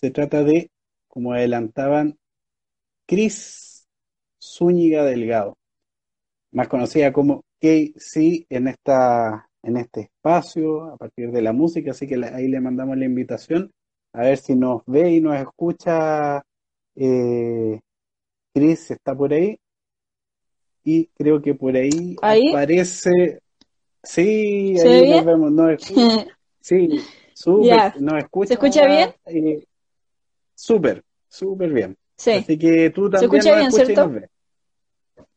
Se trata de, como adelantaban, Cris Zúñiga Delgado, más conocida como KC en, esta, en este espacio, a partir de la música, así que ahí le mandamos la invitación, a ver si nos ve y nos escucha. Eh, Cris está por ahí. Y creo que por ahí, aparece. Sí, ahí nos vemos. No, sí, súper. Nos escucha. ¿Se escucha bien? Eh, súper, súper bien. Sí. Así que tú también ¿Se escucha bien, ¿cierto?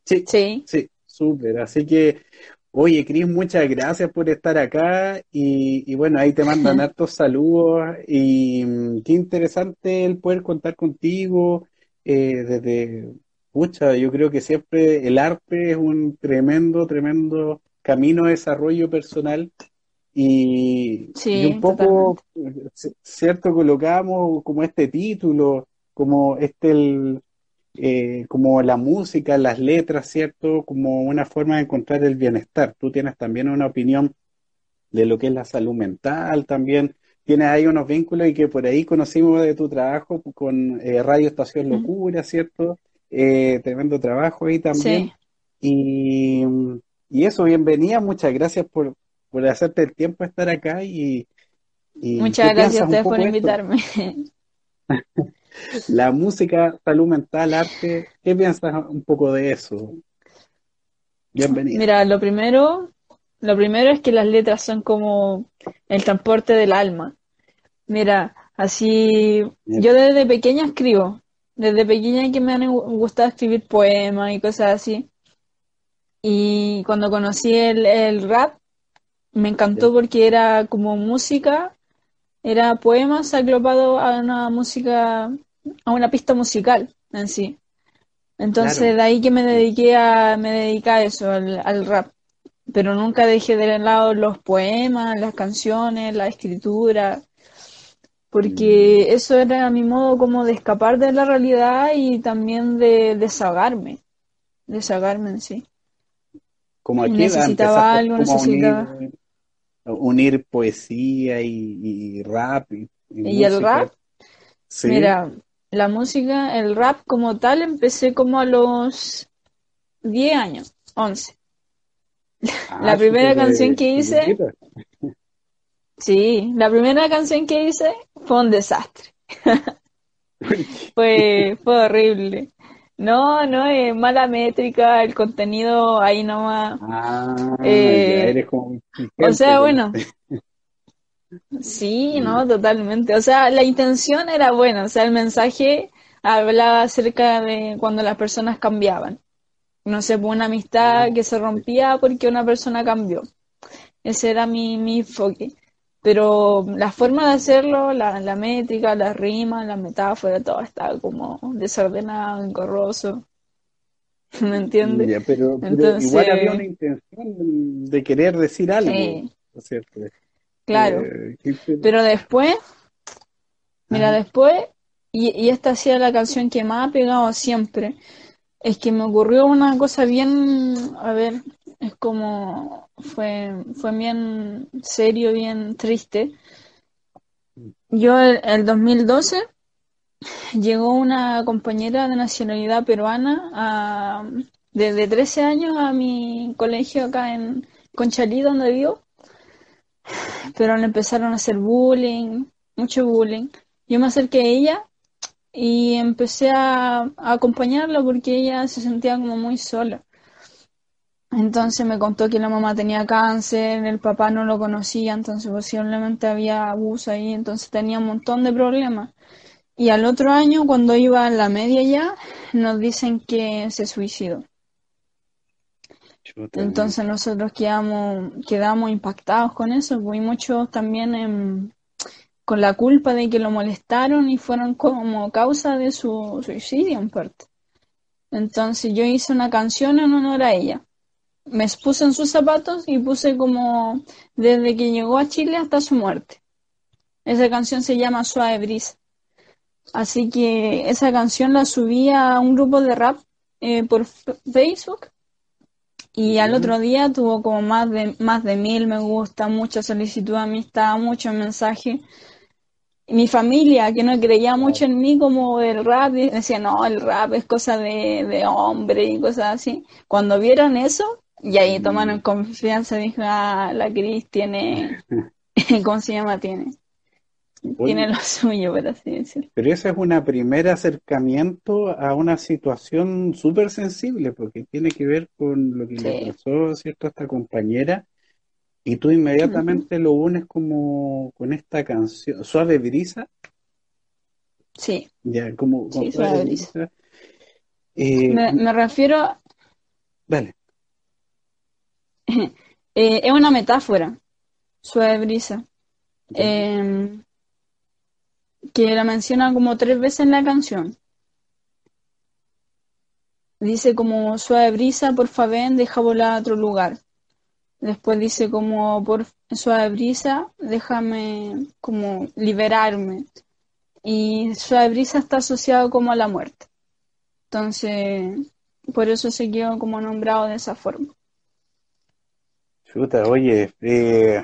Sí, sí, sí, súper. Así que, oye, Cris, muchas gracias por estar acá. Y, y bueno, ahí te mandan hartos saludos. Y mm, qué interesante el poder contar contigo eh, desde, pucha, yo creo que siempre el arte es un tremendo, tremendo camino de desarrollo personal y, un poco, cierto, colocamos como este título, como este, el, eh, como la música, las letras, cierto, como una forma de encontrar el bienestar. Tú tienes también una opinión de lo que es la salud mental también. Tienes ahí unos vínculos y que por ahí conocimos de tu trabajo con eh, Radio Estación Locura, ¿cierto? Eh, tremendo trabajo ahí también. Y, y eso, bienvenida, muchas gracias por, por hacerte el tiempo de estar acá y... Muchas gracias a ustedes por invitarme. La música, salud mental, arte, ¿qué piensas un poco de eso? Bienvenida. Mira, lo primero, lo primero es que las letras son como el transporte del alma. Mira, así, yo desde pequeña escribo, desde pequeña que me han gustado escribir poemas y cosas así. Y cuando conocí el, el rap, me encantó porque era como música, era poemas agrupados a una música, a una pista musical en sí. Entonces de ahí que me dediqué a, me dediqué a eso, al, rap. Pero nunca dejé de lado los poemas, las canciones, la escritura, porque mm. eso era mi modo como de escapar de la realidad y también de desahogarme, desahogarme en sí. Como aquí necesitaba algo, necesitaba unir poesía y, rap. ¿Y, y, el rap? Mira, la música, el rap como tal, empecé como a los 10 años, 11. Ah, la primera canción que hice... Sí, la primera canción que hice fue un desastre. fue, fue horrible. No, no, es mala métrica, el contenido ahí nomás. Ah, eh, eres como O sea, bueno. Sí, no, totalmente. O sea, la intención era buena, o sea, el mensaje hablaba acerca de cuando las personas cambiaban. No sé, pues, una amistad que se rompía porque una persona cambió. Ese era mi, mi enfoque. Pero la forma de hacerlo, la, la métrica, la rima, la metáfora, todo estaba como desordenado, engorroso. ¿Me entiendes? pero, igual había una intención de querer decir algo, cierto? Claro. Eh, pero después, mira, después, y, y esta ha sido la canción que más ha pegado siempre, es que me ocurrió una cosa bien, a ver, es como fue, fue bien serio, bien triste. Yo el, el 2012 llegó una compañera de nacionalidad peruana a, desde 13 años a mi colegio acá en Conchalí, donde vivo, pero le empezaron a hacer bullying, mucho bullying. Yo me acerqué a ella y empecé a, a acompañarla porque ella se sentía como muy sola. Entonces me contó que la mamá tenía cáncer, el papá no lo conocía, entonces posiblemente había abuso ahí, entonces tenía un montón de problemas. Y al otro año, cuando iba a la media ya, nos dicen que se suicidó. Entonces nosotros quedamos, quedamos impactados con eso, y muchos también con la culpa de que lo molestaron y fueron como causa de su suicidio en parte. Entonces yo hice una canción en honor a ella me puse en sus zapatos y puse como desde que llegó a Chile hasta su muerte. Esa canción se llama Suave Brisa. Así que esa canción la subí a un grupo de rap eh, por Facebook y al otro día tuvo como más de, más de mil me gusta, mucha solicitud de amistad, muchos mensajes. mi familia, que no creía mucho en mí como el rap, decía, no, el rap es cosa de, de hombre y cosas así. Cuando vieron eso, y ahí tomaron mm. confianza, dijo, ah, la Cris tiene, ¿cómo se llama? Tiene tiene lo suyo, por así decirlo. Pero ese es un primer acercamiento a una situación súper sensible, porque tiene que ver con lo que le pasó, ¿cierto?, a esta compañera, y tú inmediatamente lo unes como con esta canción, Suave Brisa. Sí. Ya, como, Suave Brisa. Eh, me, refiero... Dale. Eh, es una metáfora, Suave Brisa. Eh, que la menciona como tres veces en la canción. Dice como suave brisa, por favor, deja volar a otro lugar. Después dice como por suave brisa, déjame como liberarme. Y suave brisa está asociado como a la muerte. Entonces, por eso se quedó como nombrado de esa forma. Chuta, oye, eh,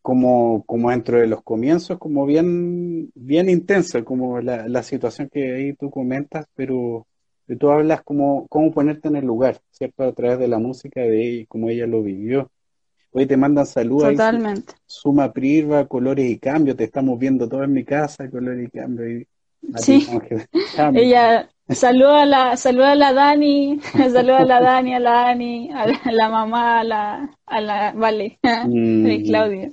como, como dentro de los comienzos, como bien, bien intenso, como la, la situación que ahí tú comentas, pero tú hablas como cómo ponerte en el lugar, ¿cierto? A través de la música de ella, como ella lo vivió. Hoy te mandan saludos. Totalmente. suma Prirva, Colores y Cambio, te estamos viendo todo en mi casa, Colores y Cambio. sí, ella saluda a la, saluda a la Dani, saluda a la Dani, a la Dani, a la, mamá, a la, a la, vale, mm. Claudia.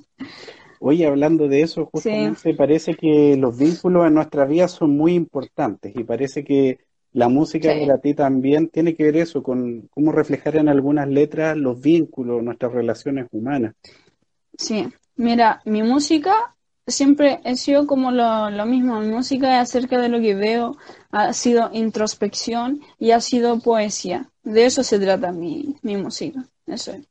Oye, hablando de eso, justamente parece que los vínculos en nuestra vida son muy importantes y parece que la música para ti también tiene que ver eso, con cómo reflejar en algunas letras los vínculos, nuestras relaciones humanas. Sí, mira, mi música siempre he sido como lo, lo mismo, mi música es acerca de lo que veo, ha sido introspección y ha sido poesía. De eso se trata mi, mi música, eso es.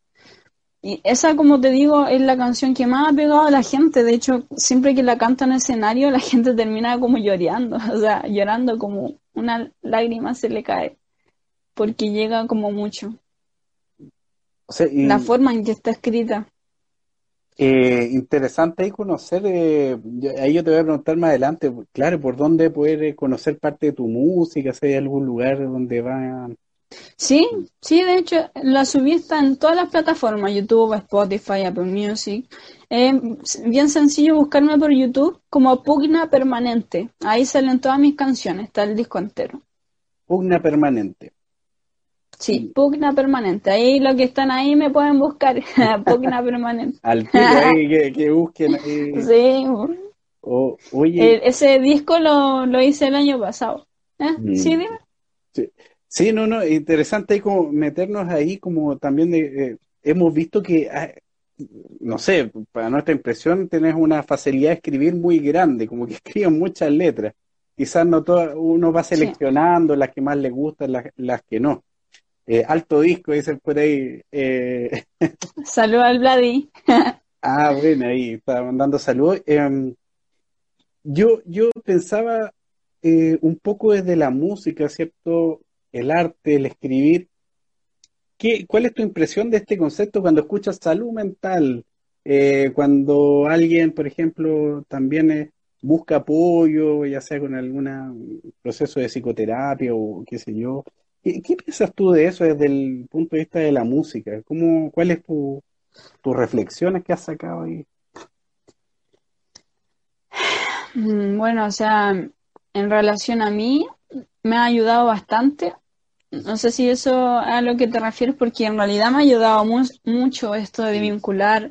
Y esa, como te digo, es la canción que más ha pegado a la gente. De hecho, siempre que la canta en el escenario, la gente termina como llorando, o sea, llorando como una lágrima se le cae, porque llega como mucho. La forma en que está escrita. Eh, interesante ahí conocer, eh, ahí yo te voy a preguntar más adelante, claro, por dónde poder conocer parte de tu música, si hay algún lugar donde va Sí, sí, de hecho, la subí está en todas las plataformas, YouTube, Spotify, Apple Music. Es bien sencillo buscarme por YouTube como Pugna Permanente. Ahí salen todas mis canciones, está el disco entero. Pugna Permanente. Sí, Pugna Permanente. Ahí lo que están ahí me pueden buscar. Pugna Permanente. Al tiro ahí que, busquen ahí. Sí. oye. ese disco lo, lo hice el año pasado. ¿Eh? Mm. Sí, dime. Sí. Sí, no, no, interesante ahí como meternos ahí como también eh, hemos visto que, ah, no sé, para nuestra impresión tenés una facilidad de escribir muy grande, como que escriben muchas letras. Quizás no todo, uno va seleccionando las que más le gustan, las, las que no. Eh, alto disco, dicen por ahí. Eh... Salud al Vladi. ah, bueno, ahí está mandando saludos. Em, yo, yo pensaba eh, un poco desde la música, ¿cierto? el arte, el escribir. ¿Qué, ¿Cuál es tu impresión de este concepto cuando escuchas salud mental? Eh, cuando alguien, por ejemplo, también busca apoyo, ya sea con algún proceso de psicoterapia o qué sé yo. ¿Qué, piensas tú de eso desde el punto de vista de la música? ¿Cómo, ¿Cuál es tu, tus reflexiones que has sacado ahí? Mm, bueno, o sea, en relación a mí, me ha ayudado bastante. No sé si eso a lo que te refieres, porque en realidad me ha ayudado mucho esto de vincular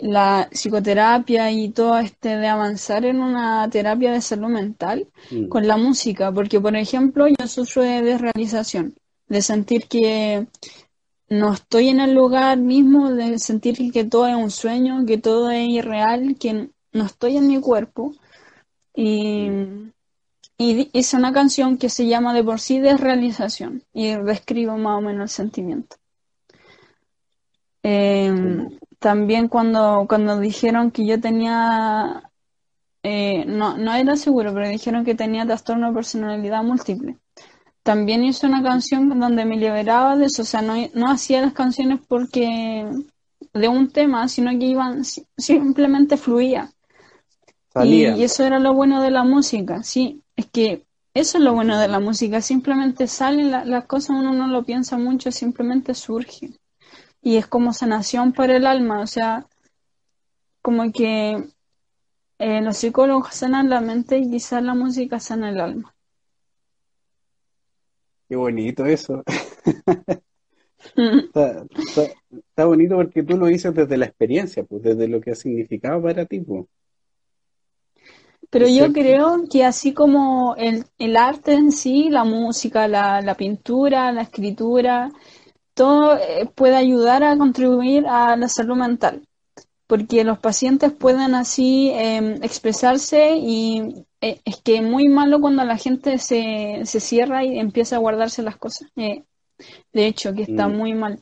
la psicoterapia y todo este de avanzar en una terapia de salud mental mm. con la música, porque por ejemplo yo sufro de desrealización, de sentir que no estoy en el lugar mismo, de sentir que todo es un sueño, que todo es irreal, que no estoy en mi cuerpo. Y, mm y hice una canción que se llama de por sí desrealización y describo más o menos el sentimiento. Em, también cuando, cuando dijeron que yo tenía, eh, no, no era seguro, pero dijeron que tenía trastorno de personalidad múltiple. También hice una canción donde me liberaba de eso, o sea, no, no hacía las canciones porque de un tema, sino que iban, simplemente fluía. Y, eso era lo bueno de la música, sí, es que eso es lo bueno de la música, simplemente salen las cosas, uno no lo piensa mucho, simplemente surge. Y es como sanación para el alma, o sea, como que eh, los psicólogos sanan la mente y quizás la música sana el alma. Qué bonito eso. está, bonito porque tú lo dices desde la experiencia, pues desde lo que ha significado para ti. Pues. Pero yo creo que así como el, el, arte en sí, la música, la, la pintura, la escritura, todo eh, puede ayudar a contribuir a la salud mental porque los pacientes pueden así em, expresarse y eh, es que es muy malo cuando la gente se, se, cierra y empieza a guardarse las cosas. Eh, de hecho, que está mm. muy mal,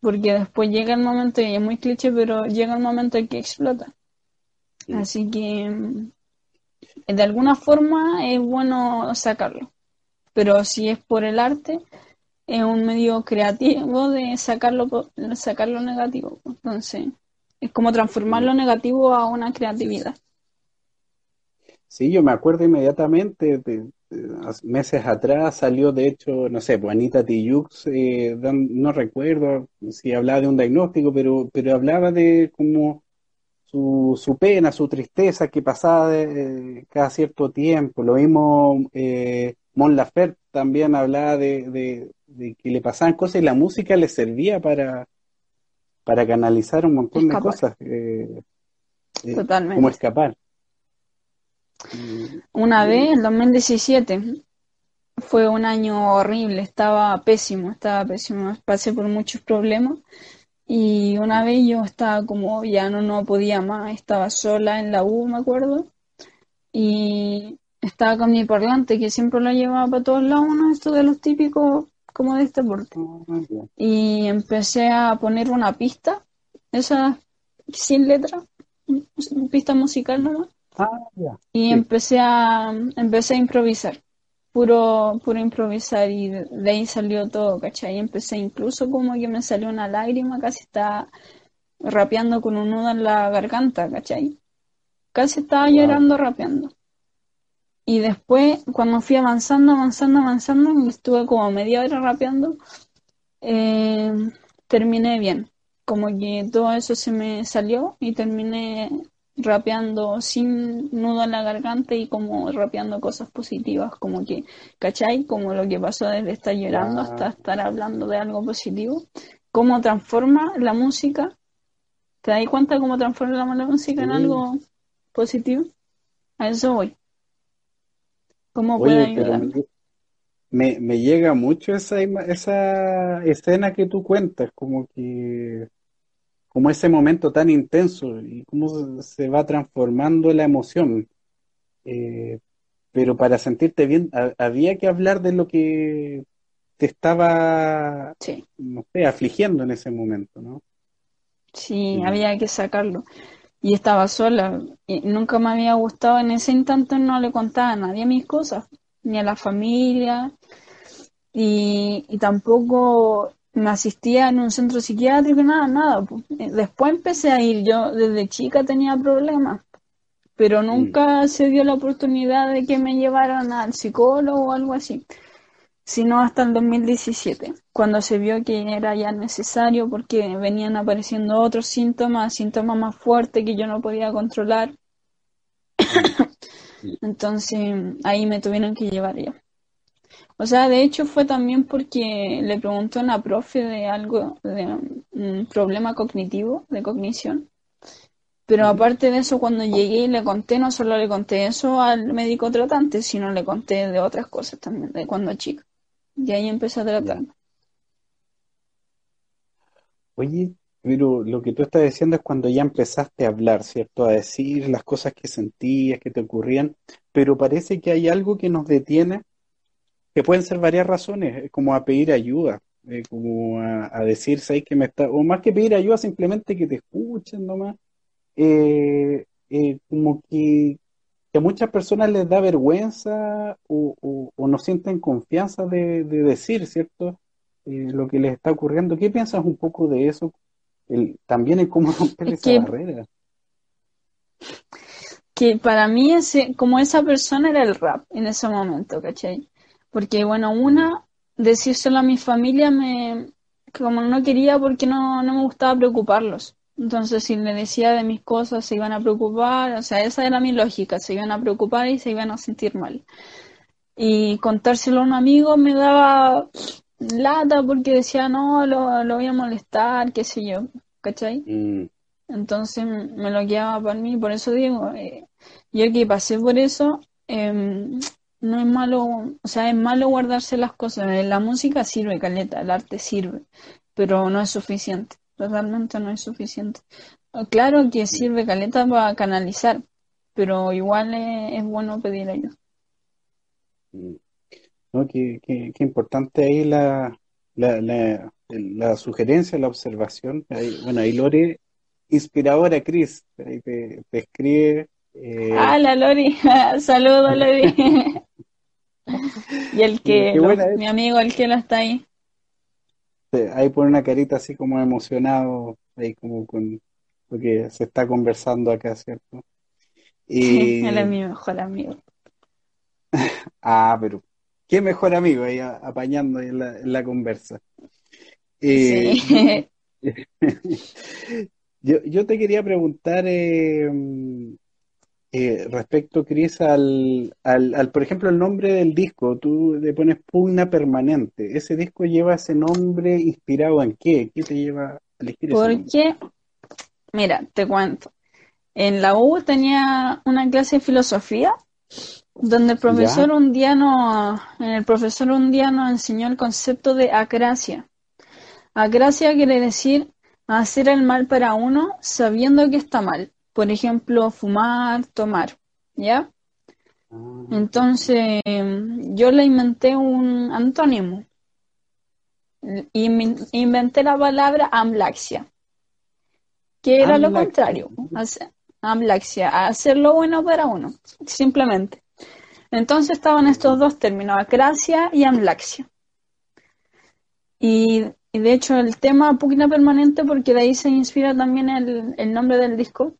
porque después llega el momento, y es muy cliché, pero llega el momento en que explota. Mm. Así que em, de alguna forma es bueno sacarlo, pero si es por el arte, es un medio creativo de sacarlo, sacarlo negativo. Entonces, es como transformar lo negativo a una creatividad. Sí, yo me acuerdo inmediatamente, de, meses atrás salió de hecho, no sé, Juanita Tijoux, eh, no recuerdo si hablaba de un diagnóstico, pero, pero hablaba de como su, su pena, su tristeza que pasaba de, cada cierto tiempo. Lo mismo eh, Mon Laferte también hablaba de, de, que le pasaban cosas y la música le servía para, para canalizar un montón de cosas. Eh, eh, Totalmente. Como escapar. Una vez, en 2017, fue un año horrible, estaba pésimo, estaba pésimo, pasé por muchos problemas y una vez yo estaba como, ya no, no podía más, estaba sola en la U, me acuerdo, y estaba con mi parlante que siempre lo llevaba para todos lados, uno esto de los típicos como de este porte. Ah, y empecé a poner una pista, esa sin letra, pista musical nomás. Ah, y empecé a empecé a improvisar, puro puro improvisar y de, ahí salió todo, ¿cachai? Y empecé incluso como que me salió una lágrima, casi estaba rapeando con un nudo en la garganta, ¿cachai? Casi estaba llorando rapeando. Y después, cuando fui avanzando, avanzando, avanzando, estuve como media hora rapeando, eh, terminé bien. Como que todo eso se me salió y terminé rapeando sin nudo en la garganta y como rapeando cosas positivas, como que, ¿cachai? Como lo que pasó desde estar llorando hasta estar hablando de algo positivo. ¿Cómo transforma la música? ¿Te das cuenta cómo transforma la música en algo positivo? A eso voy. ¿Cómo puede ayudar? Me, me, llega mucho esa, esa escena que tú cuentas, como que, como ese momento tan intenso y cómo se va transformando la emoción. Eh, pero para sentirte bien, había que hablar de lo que te estaba, no sé, afligiendo en ese momento, ¿no? Sí, había que sacarlo y estaba sola. Y nunca me había gustado en ese instante, no le contaba a nadie mis cosas, ni a la familia, y, tampoco me asistía en un centro psiquiátrico, nada, nada. Después empecé a ir, yo desde chica tenía problemas, pero nunca se dio la oportunidad de que me llevaran al psicólogo o algo así sino hasta el 2017, cuando se vio que era ya necesario porque venían apareciendo otros síntomas, síntomas más fuertes que yo no podía controlar. Entonces ahí me tuvieron que llevar ya. O sea, de hecho fue también porque le preguntó a una profe de algo, de un problema cognitivo, de cognición. Pero aparte de eso, cuando llegué y le conté, no solo le conté eso al médico tratante, sino le conté de otras cosas también, de cuando chica. Y ahí empezó a tratar. Oye, pero lo que tú estás diciendo es cuando ya empezaste a hablar, ¿cierto? A decir las cosas que sentías, que te ocurrían, pero parece que hay algo que nos detiene, que pueden ser varias razones, como a pedir ayuda, eh, como a, decir, ¿sabes que me está, o más que pedir ayuda, simplemente que te escuchen nomás, eh, eh, como que, que a muchas personas les da vergüenza o, no sienten confianza de, decir, ¿cierto? Eh, lo que les está ocurriendo. ¿Qué piensas un poco de eso? El, también en cómo romper esa barrera. que para mí ese, como esa persona era el rap en ese momento, ¿cachai? Porque bueno, una, decírselo a mi familia me, como no quería porque no, no me gustaba preocuparlos. Entonces, si le decía de mis cosas, se iban a preocupar, o sea, esa era mi lógica, se iban a preocupar y se iban a sentir mal. Y contárselo a un amigo me daba lata porque decía, no, lo, lo voy a molestar, qué sé yo, ¿cachai? Mm. Entonces me lo quedaba para mí, por eso digo, eh, yo que pasé por eso, em, no es malo, o sea, es malo guardarse las cosas. La música sirve, caleta, el arte sirve, pero no es suficiente, totalmente no es suficiente. Claro que sirve caleta para canalizar, pero igual es, bueno pedir ayuda. Mm. No, qué, qué, importante ahí la, la, la, la, sugerencia, la observación. bueno, ahí Lore, inspiradora, Cris, ahí te, escribe. Eh... Ah, la Lori, saludos Lori. y el que, mi amigo, el que lo está ahí. Ahí pone una carita así como emocionado, ahí como con lo que se está conversando acá, ¿cierto? Y... Él es mi mejor amigo. ah, pero qué mejor amigo ahí apañando en la, conversa. sí. yo, yo te quería preguntar eh, eh, respecto, Cris, al, al, por ejemplo, el nombre del disco. Tú le pones Pugna Permanente. ¿Ese disco lleva ese nombre inspirado en qué? ¿Qué te lleva a elegir ese Porque, mira, te cuento. En la U tenía una clase de filosofía donde el profesor un día no, el profesor un día nos enseñó el concepto de acracia. Acracia quiere decir hacer el mal para uno sabiendo que está mal. Por ejemplo, fumar, tomar, ¿ya? Ah. Entonces, yo le inventé un antónimo. Inventé la palabra amlaxia, que era lo contrario, amlaxia, hacer lo bueno para uno, simplemente. Entonces estaban estos dos términos, acracia y amlaxia. Y, de hecho el tema Pugna Permanente, porque de ahí se inspira también el, nombre del disco,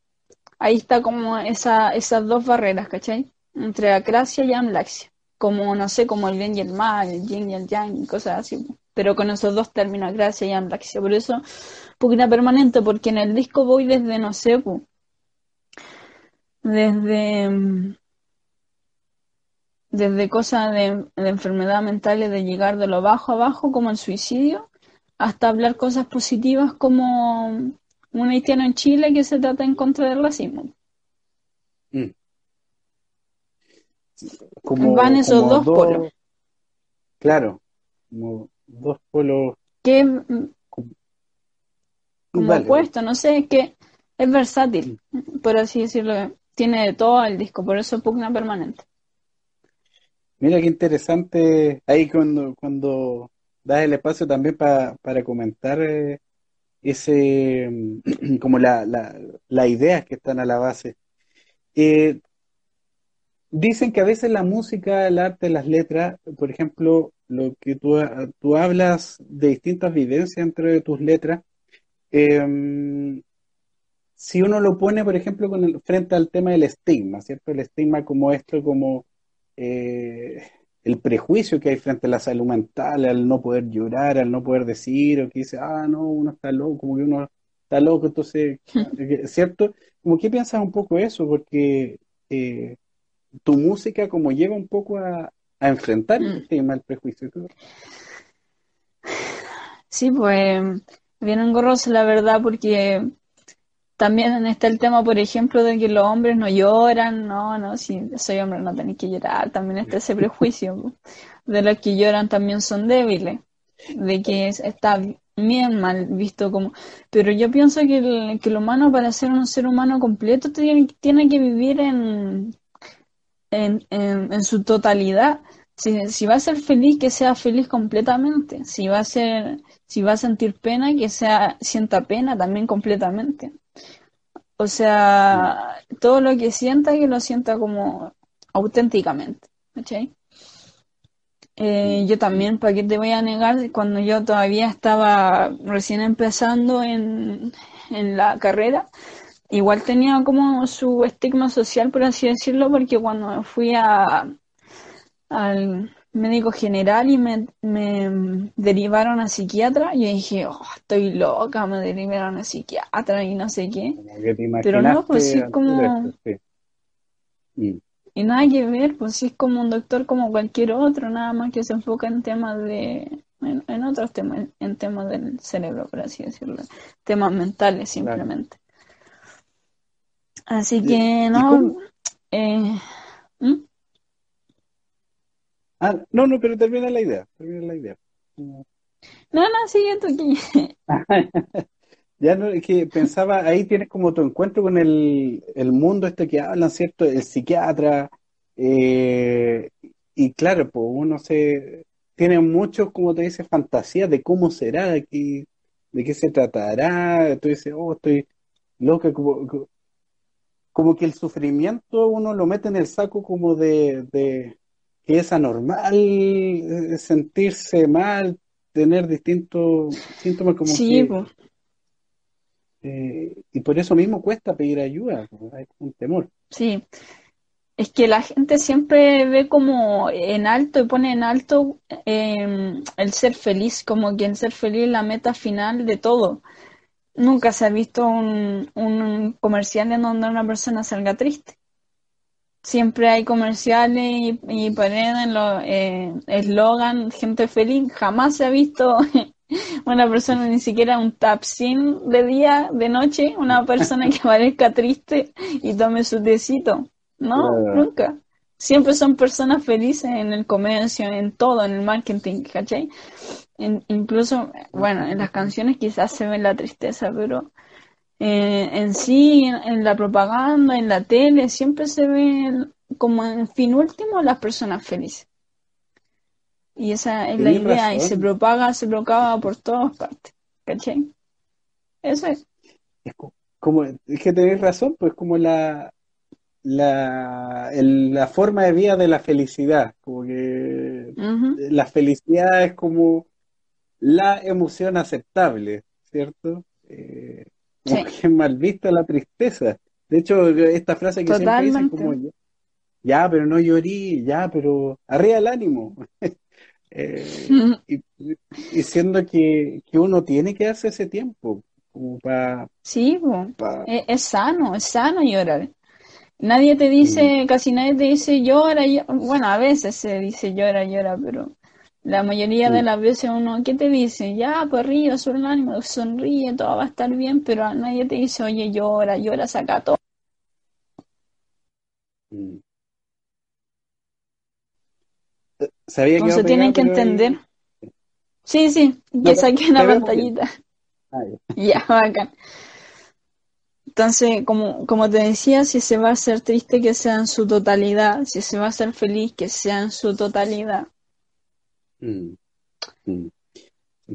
ahí está como esa, esas dos barreras, ¿cachai? Entre acracia y amlaxia. Como, no sé, como el bien y el mal, el yin y el yang, y cosas así. Pero con esos dos términos, acracia y amlaxia. Por eso, Pugna Permanente, porque en el disco voy desde, no sé, desde desde cosas de, enfermedad mental y de llegar de lo bajo a bajo como el suicidio, hasta hablar cosas positivas como un haitiano en Chile que se trata en contra del racismo. Mm. Van esos dos, polos. Claro, como dos polos. Que, como opuesto, no sé, es que es versátil, mm. por así decirlo. Tiene de todo el disco, por eso pugna permanente. Mira qué interesante ahí cuando, cuando das el espacio también para comentar eh, ese como la, la, ideas que están a la base. Eh, dicen que a veces la música, el arte, las letras, por ejemplo, lo que tú, tú hablas de distintas vivencias dentro de tus letras, em, si uno lo pone, por ejemplo, con el, frente al tema del estigma, ¿cierto? El estigma como esto, como eh, el prejuicio que hay frente a la salud mental, al no poder llorar, al no poder decir, o que dice, ah, no, uno está loco, como que uno está loco, entonces, ¿cierto? Como que piensas un poco eso, porque eh, tu música como lleva un poco a, enfrentar el mm. tema del prejuicio. Sí, pues bien engorroso la verdad, porque también está el tema, por ejemplo, de que los hombres no lloran, no, no, si soy hombre no tenéis que llorar, también está ese prejuicio de los que lloran también son débiles, de que está bien mal visto como... Pero yo pienso que el, que el humano para ser un ser humano completo tiene, que vivir en, en, en, su totalidad. Si, si, va a ser feliz, que sea feliz completamente. Si va a ser, si va a sentir pena, que sea, sienta pena también completamente. O sea, todo lo que sienta, que lo sienta como auténticamente. Eh, yo también, ¿para qué te voy a negar? Cuando yo todavía estaba recién empezando en, la carrera, igual tenía como su estigma social, por así decirlo, porque cuando fui a, al médico general y me, me derivaron a psiquiatra, yo dije, oh, estoy loca, me derivaron a psiquiatra y no sé qué. Pero no, pues sí es como... Y nada que ver, pues sí es como un doctor como cualquier otro, nada más que se enfoca en temas de... En, otros temas, en temas del cerebro, por así decirlo. Temas mentales, simplemente. Así que, no... Eh, Ah, no, no, pero termina la idea, termina la idea. No, no, sigue tú aquí. ya no, es que pensaba, ahí tienes como tu encuentro con el, el mundo este que hablan, ¿cierto? El psiquiatra, eh, y claro, pues uno se, tiene mucho, como te dice, fantasía de cómo será, de qué, de qué se tratará, tú dices, oh, estoy loca, como, como que el sufrimiento uno lo mete en el saco como de, de que es anormal eh, sentirse mal, tener distintos síntomas como sí, eh, y por eso mismo cuesta pedir ayuda, hay un temor. Sí, es que la gente siempre ve como en alto y pone en alto em, el ser feliz, como que el ser feliz es la meta final de todo. Nunca se ha visto un, un comercial en donde una persona salga triste siempre hay comerciales y, y ponen los eh, eslogan gente feliz. Jamás se ha visto una persona, ni siquiera un tapsin de día, de noche, una persona que parezca triste y tome su tecito. No, nunca. Siempre son personas felices en el comercio, en todo, en el marketing, ¿cachai? incluso, bueno, en las canciones quizás se ve la tristeza, pero eh, en sí, en, la propaganda, en la tele, siempre se ve como en fin último las personas felices. Y esa es la idea, y se propaga, se propaga por todas partes. ¿Cachai? Eso es. Es como, es que tenéis razón, pues como la, la, la forma de vida de la felicidad, como que la felicidad es como la emoción aceptable, ¿cierto? Eh, que mal vista la tristeza. De hecho, esta frase que siempre dicen como, ya, pero no llorí, ya, pero arriba el ánimo. eh, y, siendo que, que, uno tiene que hacer ese tiempo. Como para, sí, e, Es, sano, es sano llorar. Nadie te dice, casi nadie te dice llora, llora. Bueno, a veces se dice llora, llora, pero la mayoría de las veces uno, ¿qué te dice? Ya, pues río, el ánimo, sonríe, todo va a estar bien, pero nadie te dice, oye, llora, llora, saca todo. Mm. Sabía que se tienen que entender. Sí, sí, ya saqué una pantallita. Ah, ya, bacán. Entonces, como, como te decía, si se va a hacer triste, que sea en su totalidad. Si se va a hacer feliz, que sea en su totalidad. Mm, mm.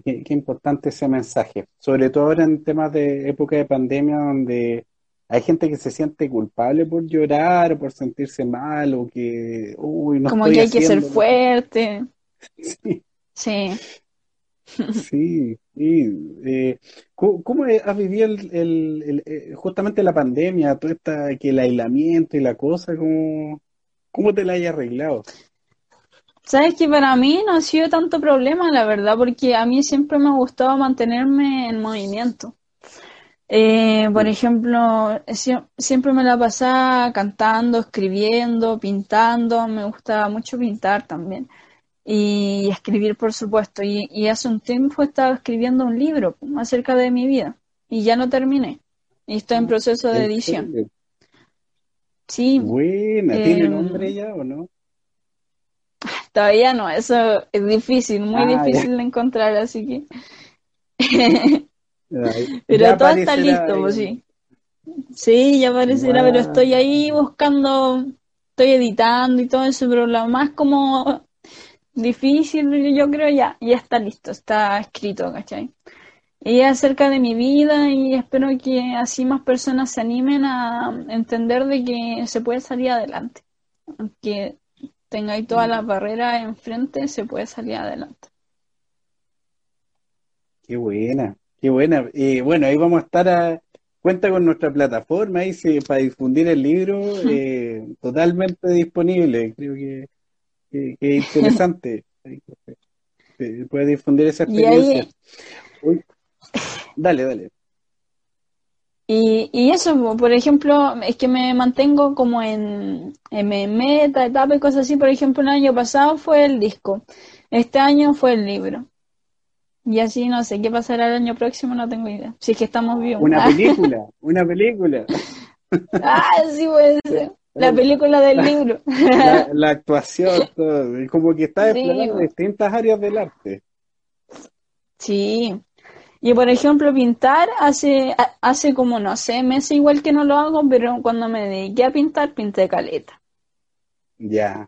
Qué, importante ese mensaje, sobre todo ahora en temas de época de pandemia donde hay gente que se siente culpable por llorar o por sentirse mal o que, uy, no Como que hay que ser fuerte. Sí. Sí. Sí, eh, ¿cómo, has vivido el, eh, justamente la pandemia, todo esta, que el aislamiento y la cosa, cómo, cómo te la hayas arreglado? Sabes que para mí no ha sido tanto problema, la verdad, porque a mí siempre me ha gustado mantenerme en movimiento. Eh, por ejemplo, siempre me la pasaba cantando, escribiendo, pintando, me gustaba mucho pintar también. Y escribir, por supuesto. Y, hace un tiempo estaba escribiendo un libro acerca de mi vida y ya no terminé. Y estoy en ah, proceso de edición. Sí. Buena, ¿tiene eh, nombre ya o no? Todavía no, eso es difícil, muy ah, difícil de encontrar, así que. pero todo está listo, pues sí. Sí, ya aparecerá, pero estoy ahí buscando, estoy editando y todo eso, pero lo más como difícil, yo creo ya, ya está listo, está escrito, ¿cachai? Y es acerca de mi vida y espero que así más personas se animen a entender de que se puede salir adelante. Aunque tengáis todas las barreras enfrente, se puede salir adelante. Qué buena, qué buena. Y bueno, ahí vamos a estar cuenta con nuestra plataforma ahí para difundir el libro, eh, totalmente disponible. Creo que, es interesante. puede difundir esa experiencia. dale, dale. Y, y eso, por ejemplo, es que me mantengo como en, en meta, etapa y cosas así. Por ejemplo, el año pasado fue el disco. Este año fue el libro. Y así no sé qué pasará el año próximo, no tengo idea. Si es que estamos vivos. Una película, una película. ah, sí puede ser. La película del libro. La, actuación, todo. Como que está explorando distintas áreas del arte. Sí, y por ejemplo, pintar hace, hace como, no sé, meses igual que no lo hago, pero cuando me dediqué a pintar, pinté caleta. Ya.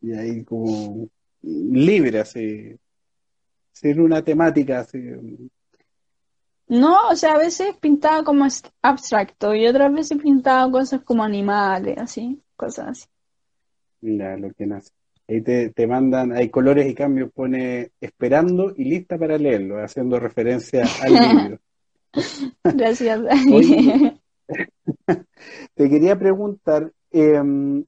Y ahí como libre, así. Sin una temática así. No, o sea, a veces pintaba como abstracto y otras veces pintaba cosas como animales, así, cosas así. Mira, lo que nace. Ahí te, te, mandan, hay colores y cambios, pone esperando y lista para leerlo, haciendo referencia al libro. Gracias. te quería preguntar, em,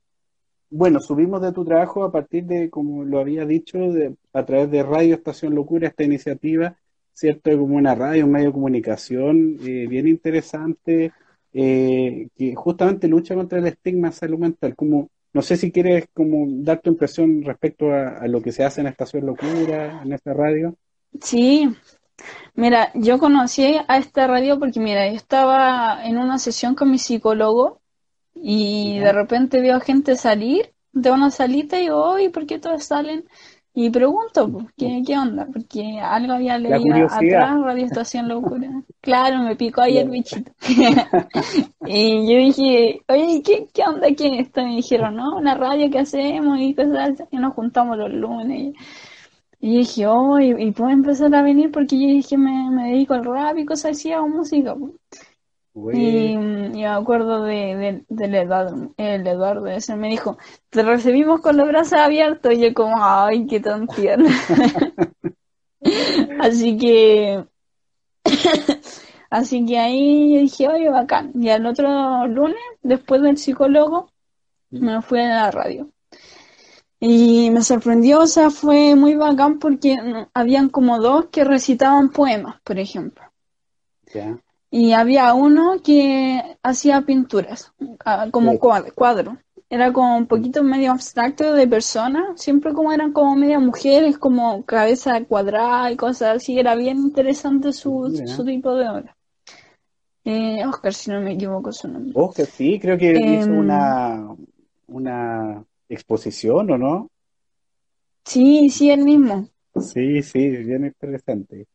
bueno, subimos de tu trabajo a partir de, como lo había dicho, de, a través de Radio Estación Locura, esta iniciativa, ¿cierto? Como una radio, un medio de comunicación eh, bien interesante, eh, que justamente lucha contra el estigma en salud mental. Como no sé si quieres como dar tu impresión respecto a, lo que se hace en Estación Locura, en esta radio. Sí, mira, yo conocí a esta radio porque, mira, yo estaba en una sesión con mi psicólogo y de repente veo gente salir de una salita y digo, ¿por qué todos salen? Y pregunto, pues, ¿qué, ¿qué onda? Porque algo había leído atrás, Radio Estación Locura. Claro, me picó ahí el bichito. y yo dije, oye, ¿qué, qué onda aquí en esto? me dijeron, no, una radio que hacemos y cosas Y nos juntamos los lunes. Y dije, oh, y, puedo empezar a venir porque yo dije, me, me dedico al rap y cosas así, hago música. Pues. Y, me acuerdo de, del Eduardo, el Eduardo ese me dijo, te recibimos con los brazos abiertos y yo como, ay, qué tan tierno. así que, así que ahí dije, oye, bacán. Y al otro lunes, después del psicólogo, me fui a la radio. Y me sorprendió, o sea, fue muy bacán porque habían como dos que recitaban poemas, por ejemplo. Y había uno que hacía pinturas, ah, como cuadro. Era como un poquito medio abstracto de personas, siempre como eran como media mujeres, como cabeza cuadrada y cosas así. Era bien interesante su, su tipo de obra. Eh, Oscar, si no me equivoco su nombre. Oscar, sí, creo que hizo em, una, una exposición, ¿o no? Sí, sí, el mismo. Sí, sí, bien interesante.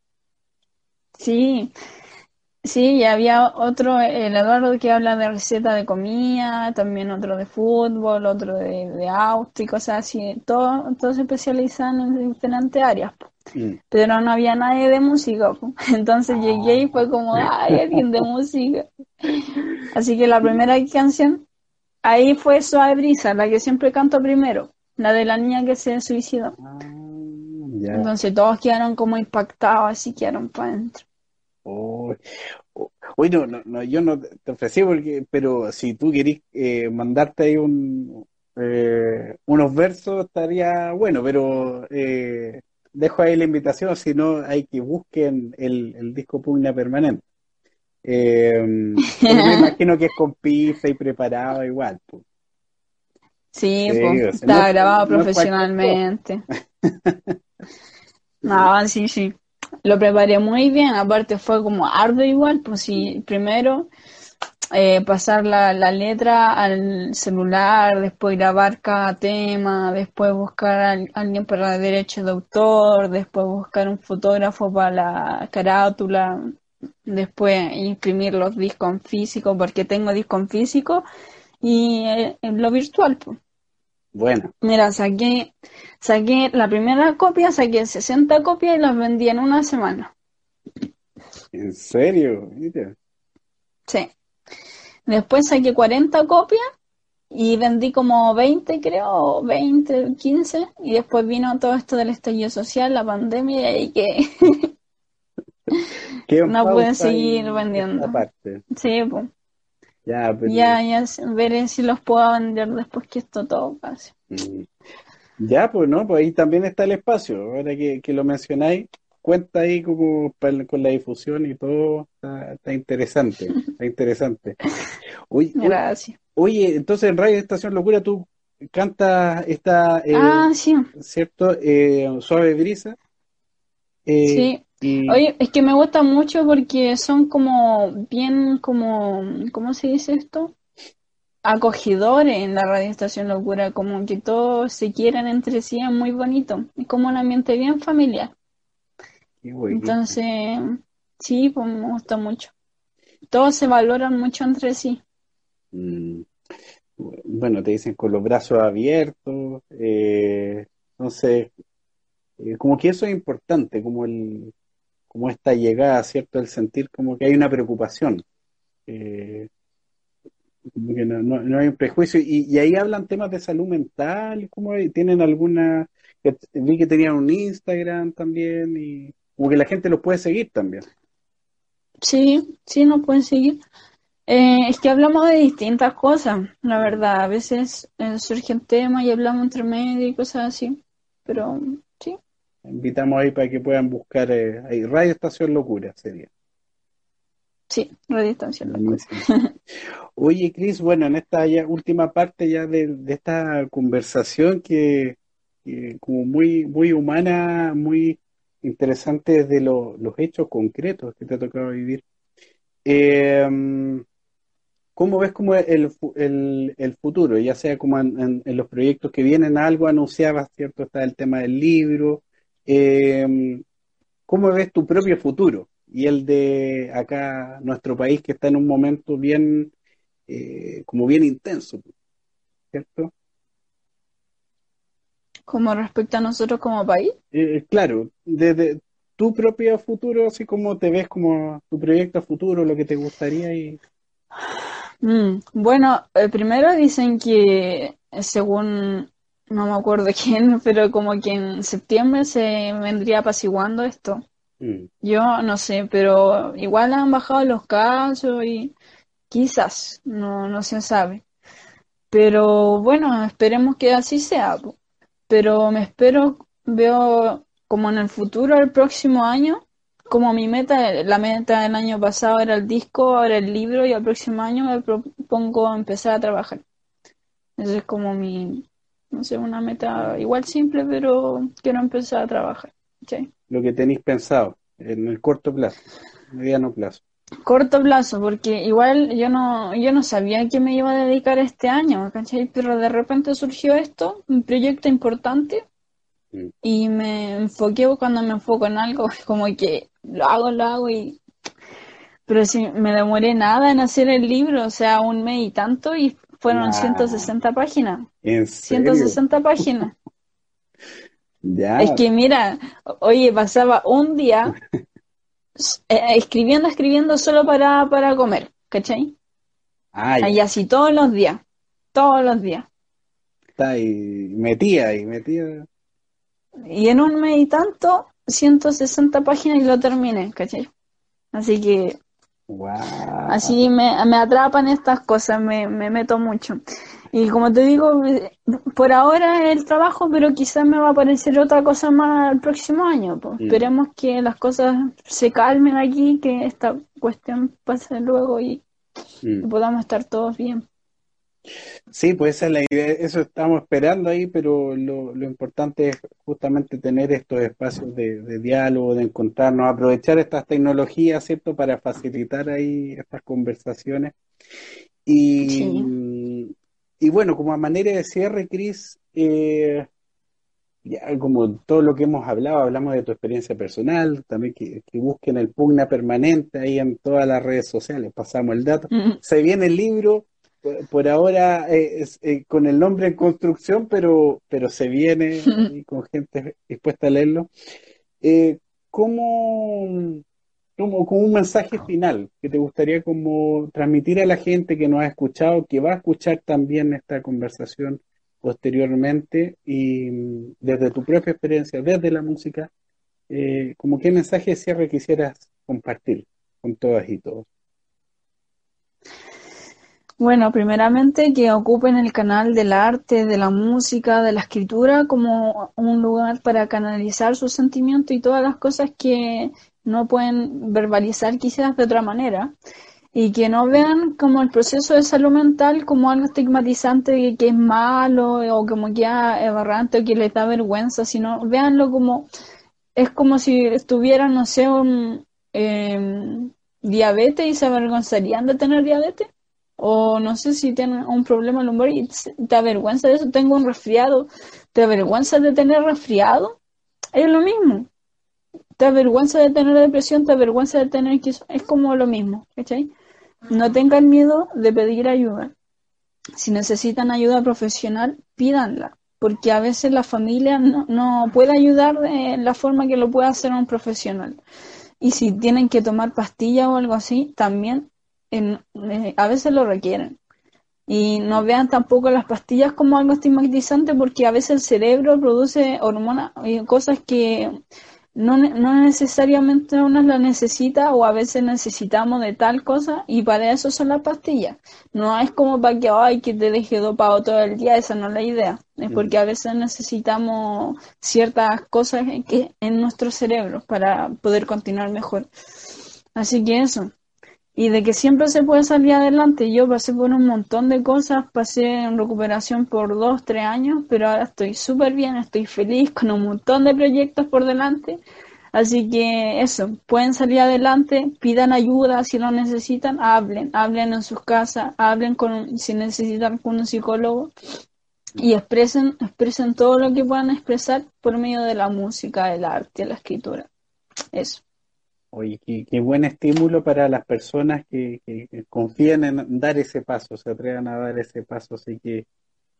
Sí, Sí, y había otro, el Eduardo, que habla de receta de comida, también otro de fútbol, otro de, de auto y cosas así. Todos todo se especializan en diferentes áreas. Mm. Pero no había nadie de música. Entonces llegué y fue como, ay, alguien de música. Así que la primera canción, ahí fue Suave Brisa, la que siempre canto primero, la de la niña que se suicidó. Ah, Entonces todos quedaron como impactados, así quedaron para adentro. Oh, Uy, no, no, yo no te ofrecí porque, pero si tú querís eh, mandarte ahí un, eh, unos versos estaría bueno, pero eh, dejo ahí la invitación, si no hay que busquen el, el disco Pugna Permanente. me imagino que es con pizza y preparado igual. Pues. Sí, está grabado profesionalmente. no, sí, sí lo preparé muy bien, aparte fue como arduo igual, pues si primero eh, pasar la, la, letra al celular, después grabar cada tema, después buscar a alguien para derecho de autor, después buscar un fotógrafo para la carátula, después imprimir los discos en físico, porque tengo disco en físico, y eh, en lo virtual, pues. Bueno. Mira, saqué, saqué la primera copia, saqué 60 copias y las vendí en una semana. ¿En serio? Sí. Después saqué 40 copias y vendí como 20, creo, 20, 15. Y después vino todo esto del estallido social, la pandemia, y que no pueden seguir vendiendo. Sí, pues. Ya, ya, ya veré si los puedo vender después que esto todo pase. Mm. Ya, pues no, pues ahí también está el espacio. Ahora que, lo mencionáis, cuenta ahí como con la difusión y todo. Está, interesante, está interesante. Oye, Gracias. Oye, entonces en Radio Estación Locura tú cantas esta, eh, ah, sí. ¿cierto? Eh, Suave Brisa. Eh, sí. Oye, es que me gusta mucho porque son como bien como, ¿cómo se dice esto? Acogedores en la Radio Estación Locura, como que todos se quieran entre sí, es muy bonito. Es como un ambiente bien familiar. Entonces, sí, pues me gusta mucho. Todos se valoran mucho entre sí. Mm. Bueno, te dicen con los brazos abiertos, eh, entonces, eh, como que eso es importante, como el, como esta llegada, ¿cierto? El sentir como que hay una preocupación. Eh, como que no, hay un prejuicio. Y, ahí hablan temas de salud mental, como tienen alguna, vi que tenían un Instagram también, y como que la gente los puede seguir también. Sí, sí, nos pueden seguir. Eh, es que hablamos de distintas cosas, la verdad. A veces eh, surgen temas y hablamos entre medio y cosas así. Pero. Invitamos ahí para que puedan buscar eh, ahí Radio Estación Locura sería. Sí, Radio Estación Locura. Oye, Cris, bueno, en esta última parte ya de, esta conversación que, como muy, muy humana, muy interesante de los hechos concretos que te ha tocado vivir. Eh, ¿Cómo ves como el, el, futuro? Ya sea como en, los proyectos que vienen, algo anunciabas, ¿cierto? Está el tema del libro. Eh, ¿Cómo ves tu propio futuro? Y el de acá, nuestro país, que está en un momento bien, eh, como bien intenso, ¿cierto? ¿Como respecto a nosotros como país? Eh, claro, desde tu propio futuro, así como te ves como tu proyecto futuro, lo que te gustaría y... Mm, bueno, eh, primero dicen que según, no me acuerdo quién, pero como que en septiembre se vendría apaciguando esto. Mm. Yo no sé, pero igual han bajado los casos y quizás, no, no se sabe. Pero bueno, esperemos que así sea. Pero me espero, veo como en el futuro, el próximo año, como mi meta, la meta del año pasado era el disco, ahora el libro y el próximo año me propongo empezar a trabajar. Esa es como mi, no sé, una meta igual simple, pero quiero empezar a trabajar. Lo que tenéis pensado en el corto plazo, mediano plazo. Corto plazo, porque igual yo no, yo no sabía a qué me iba a dedicar este año, ¿cachai? Pero de repente surgió esto, un proyecto importante, mm. y me enfoqué cuando me enfoco en algo, como que lo hago, lo hago y... Pero si me demoré nada en hacer el libro, o sea, un mes y tanto, y fueron 160 páginas. ¿En 160 páginas. ya. Es que mira, oye, pasaba un día eh, escribiendo, escribiendo solo para, para comer, ¿cachai? Ah, y así todos los días, todos los días. Está ahí, metía y metía. Y en un mes y tanto 160 páginas y lo terminé, ¿cachai? Así que así me, atrapan estas cosas, me, meto mucho. Y como te digo, por ahora es el trabajo, pero quizás me va a aparecer otra cosa más el próximo año. Pues. Esperemos que las cosas se calmen aquí, que esta cuestión pase luego y, y podamos estar todos bien. Sí, pues esa es la idea, eso estamos esperando ahí, pero lo, importante es justamente tener estos espacios de, diálogo, de encontrarnos, aprovechar estas tecnologías, ¿cierto?, para facilitar ahí estas conversaciones. Y, y bueno, como a manera de cierre, Cris, eh, ya como todo lo que hemos hablado, hablamos de tu experiencia personal, también que, busquen el pugna permanente ahí en todas las redes sociales, pasamos el dato. Se viene el libro, por ahora eh, es, eh, con el nombre en construcción, pero, pero se viene y con gente dispuesta a leerlo. Eh, ¿cómo, como, como un mensaje final que te gustaría como transmitir a la gente que nos ha escuchado, que va a escuchar también esta conversación posteriormente y desde tu propia experiencia, desde la música, como qué mensaje de cierre quisieras compartir con todas y todos? Bueno, primeramente que ocupen el canal del arte, de la música, de la escritura como un lugar para canalizar sus sentimientos y todas las cosas que no pueden verbalizar quizás de otra manera. Y que no vean como el proceso de salud mental como algo estigmatizante que, es malo o como que es aberrante o que les da vergüenza, sino véanlo como, es como si estuvieran, no sé, un em, diabetes y se avergonzarían de tener diabetes o no sé si tienen un problema lumbar y te avergüenza de eso, tengo un resfriado, te avergüenza de tener resfriado, es lo mismo. Te avergüenza de tener depresión, te avergüenza de tener que es como lo mismo, ¿cachai? No tengan miedo de pedir ayuda. Si necesitan ayuda profesional, pídanla, porque a veces la familia no, no puede ayudar de la forma que lo puede hacer un profesional. Y si tienen que tomar pastillas o algo así, también eh, a veces lo requieren. Y no vean tampoco las pastillas como algo estigmatizante porque a veces el cerebro produce hormonas y cosas que no, no necesariamente uno las necesita o a veces necesitamos de tal cosa y para eso son las pastillas. No es como para que, ay, que te deje dopado todo el día, esa no es la idea. Es porque a veces necesitamos ciertas cosas que, en nuestro cerebro para poder continuar mejor. Así que eso y de que siempre se puede salir adelante. Yo pasé por un montón de cosas, pasé en recuperación por dos, tres años, pero ahora estoy súper bien, estoy feliz con un montón de proyectos por delante. Así que eso, pueden salir adelante, pidan ayuda si lo necesitan, hablen, hablen en sus casas, hablen con, si necesitan con un psicólogo y expresen, expresen todo lo que puedan expresar por medio de la música, el arte, la escritura. Eso. Oye, qué, buen estímulo para las personas que, confían en dar ese paso, se atrevan a dar ese paso. Así que,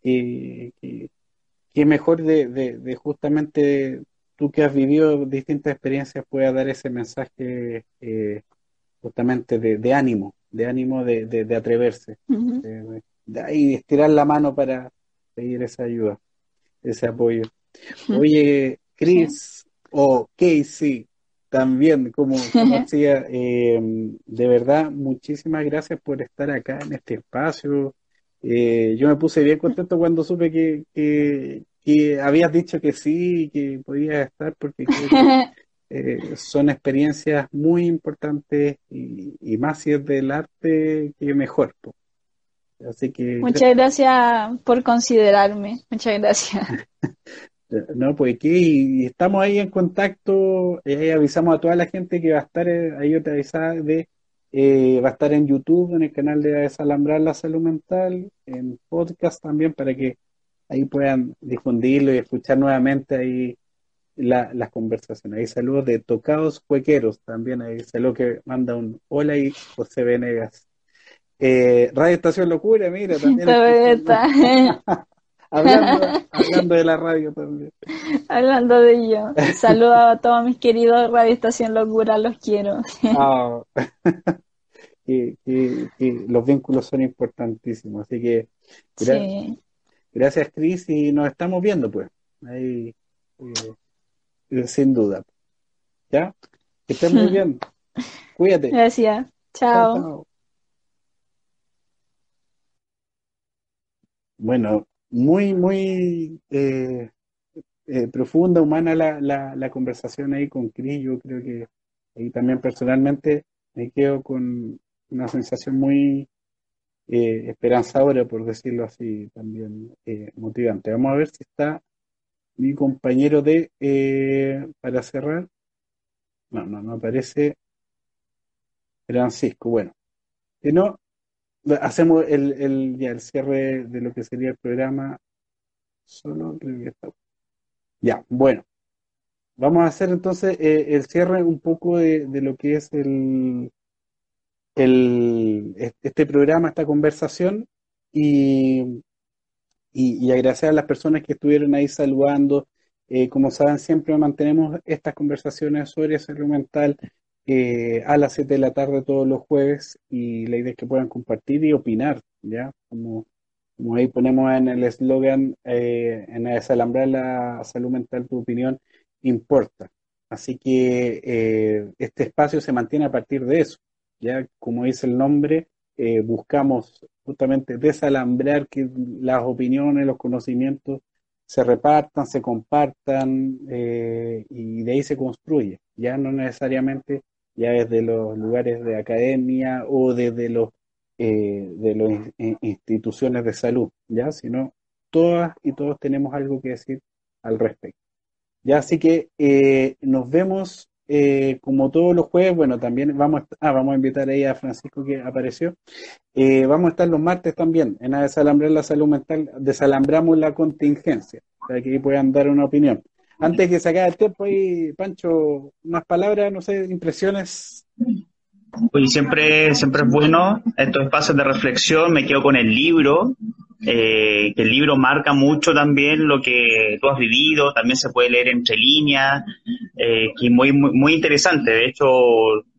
qué mejor de, justamente tú que has vivido distintas experiencias puedas dar ese mensaje eh, justamente de, ánimo, de ánimo de, atreverse, de, ahí estirar la mano para pedir esa ayuda, ese apoyo. Oye, Chris o Casey, también, como, decía, eh, de verdad, muchísimas gracias por estar acá en este espacio. Eh, yo me puse bien contento cuando supe que, que, habías dicho que sí, que podías estar, porque eh, son experiencias muy importantes y, más si es del arte, que mejor. Así que. Muchas gracias por considerarme. Muchas gracias. No, pues aquí y estamos ahí en contacto, y ahí avisamos a toda la gente que va a estar, eh, ahí otra avisada de, eh, va a estar en YouTube, en el canal de Desalambrar la Salud Mental, en podcast también, para que ahí puedan difundirlo y escuchar nuevamente ahí las conversaciones. Ahí saludos de Tocados Cuequeros también, ahí saludos que manda un hola y José Venegas. Eh, Radio Estación Locura, mira, también. Hablando, de la radio también. Hablando de yo. Saludo a todos mis queridos Radio Estación Locura, los quiero. Ah. los vínculos son importantísimos, así que gracias Cris y nos estamos viendo pues, ahí eh, sin duda. ¿Ya? Que estén muy bien. Cuídate. Gracias. chao. Bueno, muy, muy eh, eh, profunda, humana la, la, conversación ahí con Cris. Yo creo que ahí también personalmente me quedo con una sensación muy eh, esperanzadora, por decirlo así, también motivante. Vamos a ver si está mi compañero de, para cerrar. No, no, no aparece Francisco. Bueno, que no, hacemos el, el, ya, el cierre de lo que sería el programa. Solo. Ya, bueno. Vamos a hacer entonces eh, el cierre un poco de, lo que es el, el, este programa, esta conversación, y, y, agradecer a las personas que estuvieron ahí saludando. Eh, como saben, siempre mantenemos estas conversaciones sobre salud mental eh, a las 7 de la tarde todos los jueves y la idea es que puedan compartir y opinar, ¿ya? Como, como ahí ponemos en el eslogan, eh, en desalambrar la salud mental, tu opinión importa. Así que eh, este espacio se mantiene a partir de eso. Ya, como dice el nombre, eh, buscamos justamente desalambrar que las opiniones, los conocimientos se repartan, se compartan y de ahí se construye. Ya no necesariamente ya desde los lugares de academia o desde los de las instituciones de salud, ya, sino todas y todos tenemos algo que decir al respecto. Ya, así que eh, nos vemos eh, como todos los jueves. Bueno, también vamos a, ah, vamos a invitar ahí a Francisco que apareció. Eh, vamos a estar los martes también en a desalambrar la salud mental. Desalambramos la contingencia para que puedan dar una opinión. Antes que se acabe el tiempo, ahí, Pancho, unas palabras, no sé, impresiones. Pues siempre, siempre es bueno estos espacios de reflexión. Me quedo con el libro eh, que el libro marca mucho también lo que tú has vivido, también se puede leer entre líneas, eh, que es muy, muy, interesante. De hecho,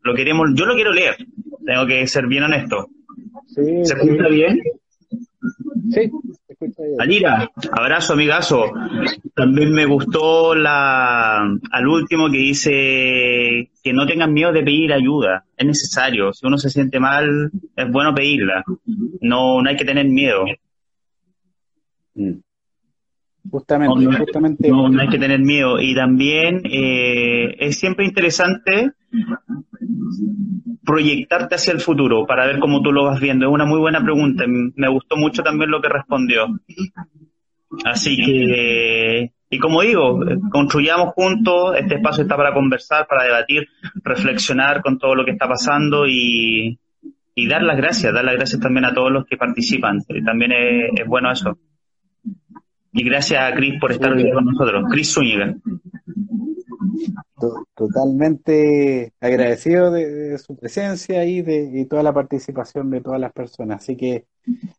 lo queremos, yo lo quiero leer, tengo que ser bien honesto. ¿Se escucha bien? Sí. Alira, abrazo, amigazo. También me gustó la, al último que dice que no tengan miedo de pedir ayuda. Es necesario. Si uno se siente mal, es bueno pedirla. No, no hay que tener miedo. Mm. Justamente, no, justamente. No, hay que tener miedo. Y también eh, es siempre interesante proyectarte hacia el futuro para ver cómo tú lo vas viendo. Es una muy buena pregunta. Me gustó mucho también lo que respondió. Así que, y como digo, construyamos juntos. Este espacio está para conversar, para debatir, reflexionar con todo lo que está pasando y, y dar las gracias. Dar las gracias también a todos los que participan. También es bueno eso. Y gracias a Cris por estar hoy con nosotros. Cris Zúñiga. Totalmente agradecido de, su presencia y de toda la participación de todas las personas. Así que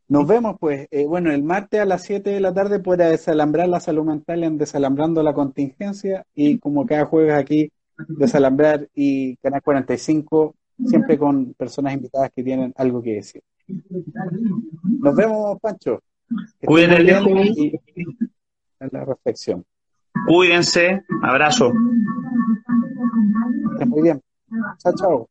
nos vemos, pues, eh, bueno, el martes a las 7 de la tarde para desalambrar la salud mental en Desalambrando la Contingencia y como cada jueves aquí, Desalambrar y Canal 45, siempre con personas invitadas que tienen algo que decir. Nos vemos, Pancho. Cuídense. la reflexión. Cuídense. Abrazo. Muy bien. Chao, chao.